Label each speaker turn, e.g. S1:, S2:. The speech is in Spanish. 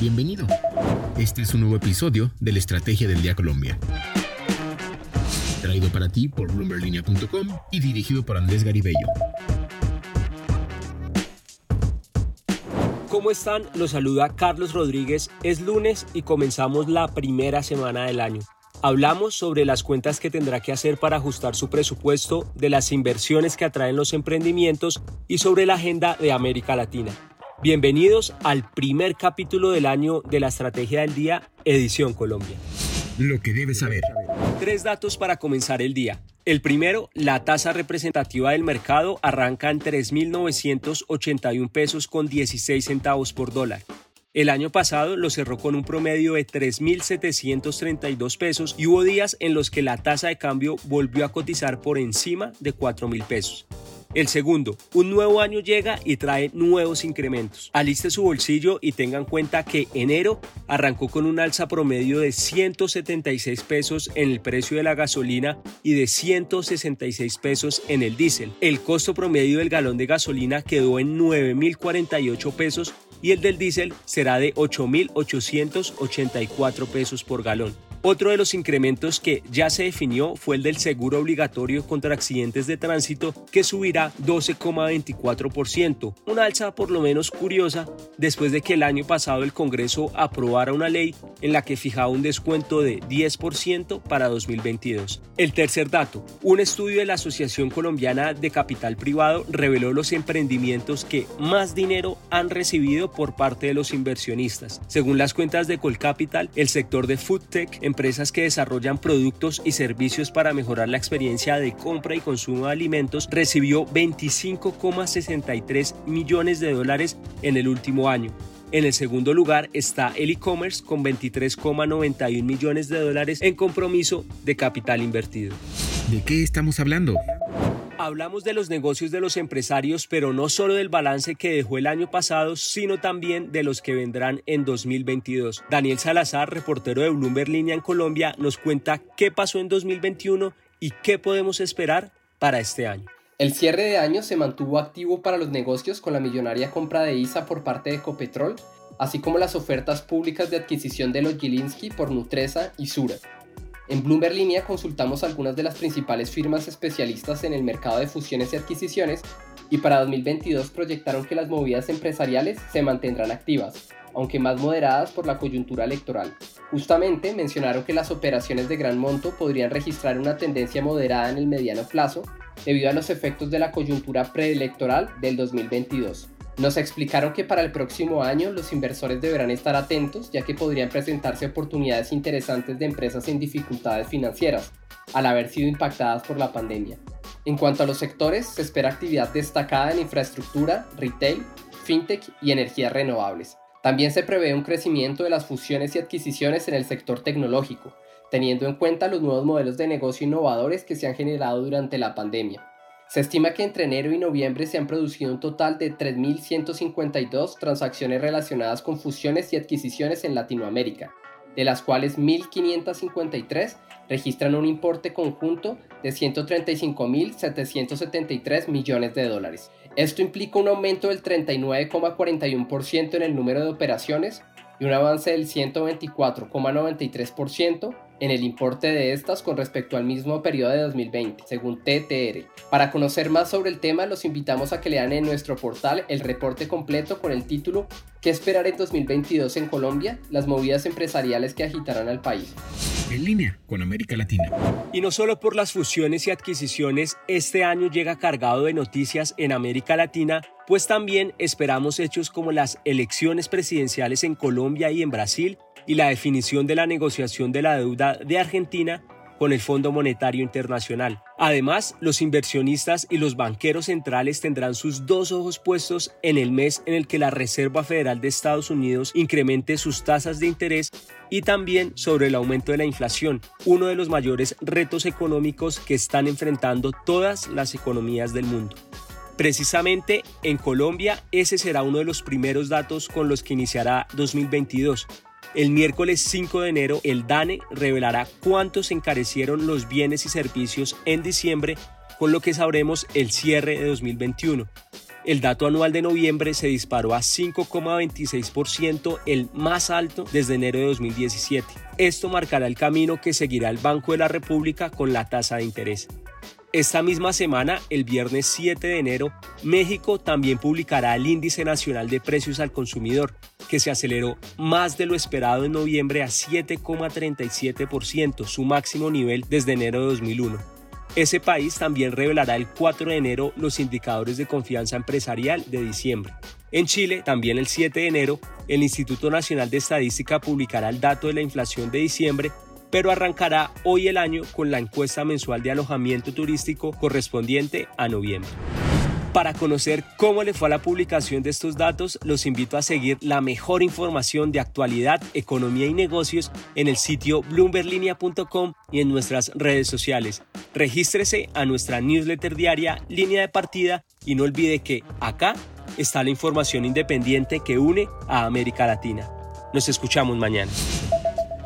S1: Bienvenido. Este es un nuevo episodio de la Estrategia del Día Colombia. Traído para ti por bloomberlinia.com y dirigido por Andrés Garibello.
S2: ¿Cómo están? Los saluda Carlos Rodríguez. Es lunes y comenzamos la primera semana del año. Hablamos sobre las cuentas que tendrá que hacer para ajustar su presupuesto, de las inversiones que atraen los emprendimientos y sobre la agenda de América Latina. Bienvenidos al primer capítulo del año de la Estrategia del Día, Edición Colombia.
S1: Lo que debes saber.
S2: Tres datos para comenzar el día. El primero, la tasa representativa del mercado arranca en 3.981 pesos con 16 centavos por dólar. El año pasado lo cerró con un promedio de 3.732 pesos y hubo días en los que la tasa de cambio volvió a cotizar por encima de 4.000 pesos. El segundo, un nuevo año llega y trae nuevos incrementos. Aliste su bolsillo y tengan en cuenta que enero arrancó con un alza promedio de 176 pesos en el precio de la gasolina y de 166 pesos en el diésel. El costo promedio del galón de gasolina quedó en 9.048 pesos y el del diésel será de 8.884 pesos por galón. Otro de los incrementos que ya se definió fue el del seguro obligatorio contra accidentes de tránsito que subirá 12,24%, una alza por lo menos curiosa después de que el año pasado el Congreso aprobara una ley en la que fijaba un descuento de 10% para 2022. El tercer dato, un estudio de la Asociación Colombiana de Capital Privado reveló los emprendimientos que más dinero han recibido por parte de los inversionistas. Según las cuentas de Colcapital, el sector de FoodTech empresas que desarrollan productos y servicios para mejorar la experiencia de compra y consumo de alimentos, recibió 25,63 millones de dólares en el último año. En el segundo lugar está el e-commerce con 23,91 millones de dólares en compromiso de capital invertido.
S1: ¿De qué estamos hablando?
S2: Hablamos de los negocios de los empresarios, pero no solo del balance que dejó el año pasado, sino también de los que vendrán en 2022. Daniel Salazar, reportero de Bloomberg Línea en Colombia, nos cuenta qué pasó en 2021 y qué podemos esperar para este año.
S3: El cierre de año se mantuvo activo para los negocios con la millonaria compra de ISA por parte de Ecopetrol, así como las ofertas públicas de adquisición de los Gilinski por Nutresa y Sura. En Bloomberg Línea consultamos algunas de las principales firmas especialistas en el mercado de fusiones y adquisiciones y para 2022 proyectaron que las movidas empresariales se mantendrán activas, aunque más moderadas por la coyuntura electoral. Justamente mencionaron que las operaciones de gran monto podrían registrar una tendencia moderada en el mediano plazo debido a los efectos de la coyuntura preelectoral del 2022. Nos explicaron que para el próximo año los inversores deberán estar atentos ya que podrían presentarse oportunidades interesantes de empresas en dificultades financieras, al haber sido impactadas por la pandemia. En cuanto a los sectores, se espera actividad destacada en infraestructura, retail, fintech y energías renovables. También se prevé un crecimiento de las fusiones y adquisiciones en el sector tecnológico, teniendo en cuenta los nuevos modelos de negocio innovadores que se han generado durante la pandemia. Se estima que entre enero y noviembre se han producido un total de 3.152 transacciones relacionadas con fusiones y adquisiciones en Latinoamérica, de las cuales 1.553 registran un importe conjunto de 135.773 millones de dólares. Esto implica un aumento del 39,41% en el número de operaciones y un avance del 124,93% en el importe de estas con respecto al mismo periodo de 2020, según TTR. Para conocer más sobre el tema, los invitamos a que lean en nuestro portal el reporte completo con el título ¿Qué esperar en 2022 en Colombia? Las movidas empresariales que agitarán al país.
S1: En línea con América Latina.
S2: Y no solo por las fusiones y adquisiciones, este año llega cargado de noticias en América Latina, pues también esperamos hechos como las elecciones presidenciales en Colombia y en Brasil, y la definición de la negociación de la deuda de Argentina con el Fondo Monetario Internacional. Además, los inversionistas y los banqueros centrales tendrán sus dos ojos puestos en el mes en el que la Reserva Federal de Estados Unidos incremente sus tasas de interés y también sobre el aumento de la inflación, uno de los mayores retos económicos que están enfrentando todas las economías del mundo. Precisamente en Colombia ese será uno de los primeros datos con los que iniciará 2022 el miércoles 5 de enero, el DANE revelará cuánto se encarecieron los bienes y servicios en diciembre, con lo que sabremos el cierre de 2021. el dato anual de noviembre se disparó a 5,26%, el más alto desde enero de 2017. Esto marcará el camino que seguirá el Banco de la República con la tasa de interés. Esta misma semana, el viernes 7 de enero, México también publicará el Índice Nacional de Precios al Consumidor, que se aceleró más de lo esperado en noviembre a 7,37%, su máximo nivel desde enero de 2001. Ese país también revelará el 4 de enero los indicadores de confianza empresarial de diciembre. En Chile, también el 7 de enero, el Instituto Nacional de Estadística publicará el dato de la inflación de diciembre pero arrancará hoy el año con la encuesta mensual de alojamiento turístico correspondiente a noviembre. Para conocer cómo le fue a la publicación de estos datos, los invito a seguir la mejor información de actualidad, economía y negocios en el sitio bloomberlinia.com y en nuestras redes sociales. Regístrese a nuestra newsletter diaria Línea de Partida y no olvide que acá está la información independiente que une a América Latina. Nos escuchamos mañana.